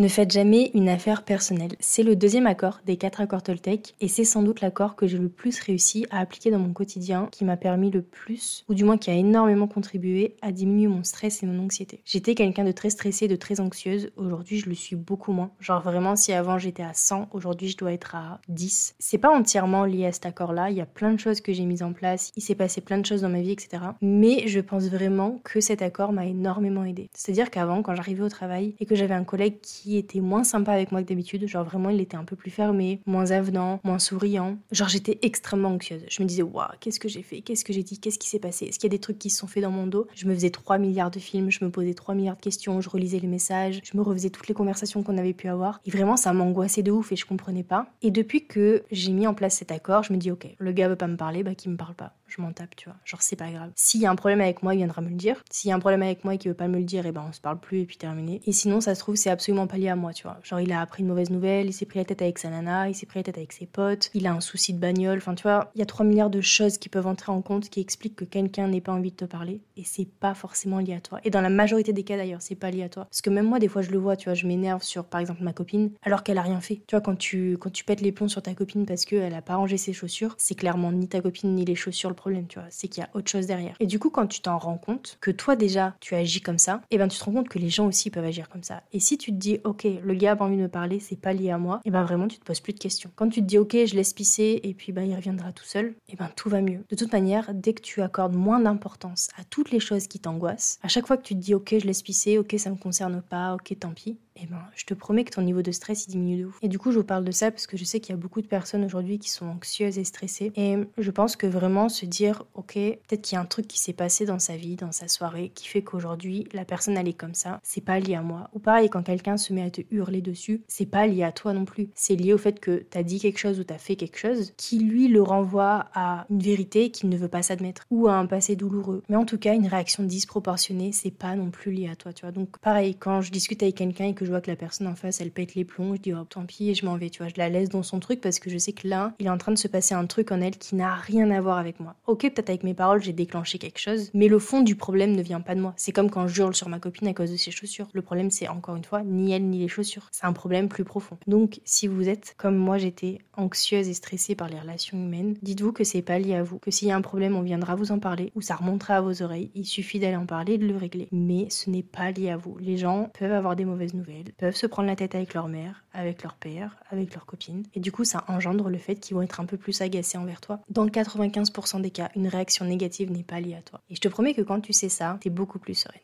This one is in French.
Ne faites jamais une affaire personnelle. C'est le deuxième accord des quatre accords Toltec et c'est sans doute l'accord que j'ai le plus réussi à appliquer dans mon quotidien, qui m'a permis le plus, ou du moins qui a énormément contribué à diminuer mon stress et mon anxiété. J'étais quelqu'un de très stressé, de très anxieuse. Aujourd'hui, je le suis beaucoup moins. Genre vraiment, si avant j'étais à 100, aujourd'hui je dois être à 10. C'est pas entièrement lié à cet accord-là. Il y a plein de choses que j'ai mises en place. Il s'est passé plein de choses dans ma vie, etc. Mais je pense vraiment que cet accord m'a énormément aidé. C'est-à-dire qu'avant, quand j'arrivais au travail et que j'avais un collègue qui était moins sympa avec moi que d'habitude, genre vraiment il était un peu plus fermé, moins avenant, moins souriant, genre j'étais extrêmement anxieuse. Je me disais, waouh, qu'est-ce que j'ai fait? Qu'est-ce que j'ai dit? Qu'est-ce qui s'est passé? Est-ce qu'il y a des trucs qui se sont faits dans mon dos? Je me faisais 3 milliards de films, je me posais 3 milliards de questions, je relisais les messages, je me refaisais toutes les conversations qu'on avait pu avoir. Et vraiment, ça m'angoissait de ouf et je comprenais pas. Et depuis que j'ai mis en place cet accord, je me dis, ok, le gars veut pas me parler, bah qu'il me parle pas. Je m'en tape, tu vois. Genre, c'est pas grave. S'il y a un problème avec moi, il viendra me le dire. S'il y a un problème avec moi et qu'il veut pas me le dire, et eh ben on se parle plus et puis terminé. Et sinon, ça se trouve, c'est absolument pas lié à moi, tu vois. Genre, il a appris une mauvaise nouvelle, il s'est pris la tête avec sa nana, il s'est pris la tête avec ses potes, il a un souci de bagnole. Enfin, tu vois, il y a 3 milliards de choses qui peuvent entrer en compte qui expliquent que quelqu'un n'ait pas envie de te parler. Et c'est pas forcément lié à toi. Et dans la majorité des cas d'ailleurs, c'est pas lié à toi. Parce que même moi, des fois, je le vois, tu vois, je m'énerve sur, par exemple, ma copine, alors qu'elle a rien fait. Tu vois, quand tu, quand tu pètes les plombs sur ta copine parce qu'elle a pas rangé ses chaussures, c'est clairement ni ta copine ni les chaussures le problème, tu vois. C'est qu'il y a autre chose derrière. Et du coup, quand tu t'en rends compte, que toi déjà, tu agis comme ça, et eh ben tu te rends compte que les gens aussi peuvent agir comme ça. Et si tu te dis, ok, le gars a pas envie de me parler, c'est pas lié à moi, et eh ben vraiment, tu te poses plus de questions. Quand tu te dis, ok, je laisse pisser, et puis ben il reviendra tout seul, et eh ben tout va mieux. De toute manière, dès que tu accordes moins d'importance à toutes les choses qui t'angoissent, à chaque fois que tu te dis, ok, je laisse pisser, ok, ça me concerne pas, ok, tant pis, eh ben, je te promets que ton niveau de stress il diminue de ouf. Et du coup, je vous parle de ça parce que je sais qu'il y a beaucoup de personnes aujourd'hui qui sont anxieuses et stressées. Et je pense que vraiment se dire, ok, peut-être qu'il y a un truc qui s'est passé dans sa vie, dans sa soirée, qui fait qu'aujourd'hui la personne elle est comme ça. C'est pas lié à moi. Ou pareil, quand quelqu'un se met à te hurler dessus, c'est pas lié à toi non plus. C'est lié au fait que t'as dit quelque chose ou t'as fait quelque chose qui lui le renvoie à une vérité qu'il ne veut pas s'admettre ou à un passé douloureux. Mais en tout cas, une réaction disproportionnée, c'est pas non plus lié à toi, tu vois. Donc pareil, quand je discute avec quelqu'un et que je vois que la personne en face, elle pète les plombs, je dis oh tant pis et je m'en vais, tu vois, je la laisse dans son truc parce que je sais que là, il est en train de se passer un truc en elle qui n'a rien à voir avec moi. Ok, peut-être avec mes paroles, j'ai déclenché quelque chose, mais le fond du problème ne vient pas de moi. C'est comme quand je hurle sur ma copine à cause de ses chaussures. Le problème, c'est encore une fois, ni elle ni les chaussures. C'est un problème plus profond. Donc, si vous êtes comme moi, j'étais anxieuse et stressée par les relations humaines, dites-vous que c'est pas lié à vous, que s'il y a un problème, on viendra vous en parler ou ça remontera à vos oreilles. Il suffit d'aller en parler et de le régler. Mais ce n'est pas lié à vous. Les gens peuvent avoir des mauvaises peuvent se prendre la tête avec leur mère, avec leur père, avec leur copine. Et du coup, ça engendre le fait qu'ils vont être un peu plus agacés envers toi. Dans 95% des cas, une réaction négative n'est pas liée à toi. Et je te promets que quand tu sais ça, t'es beaucoup plus sereine.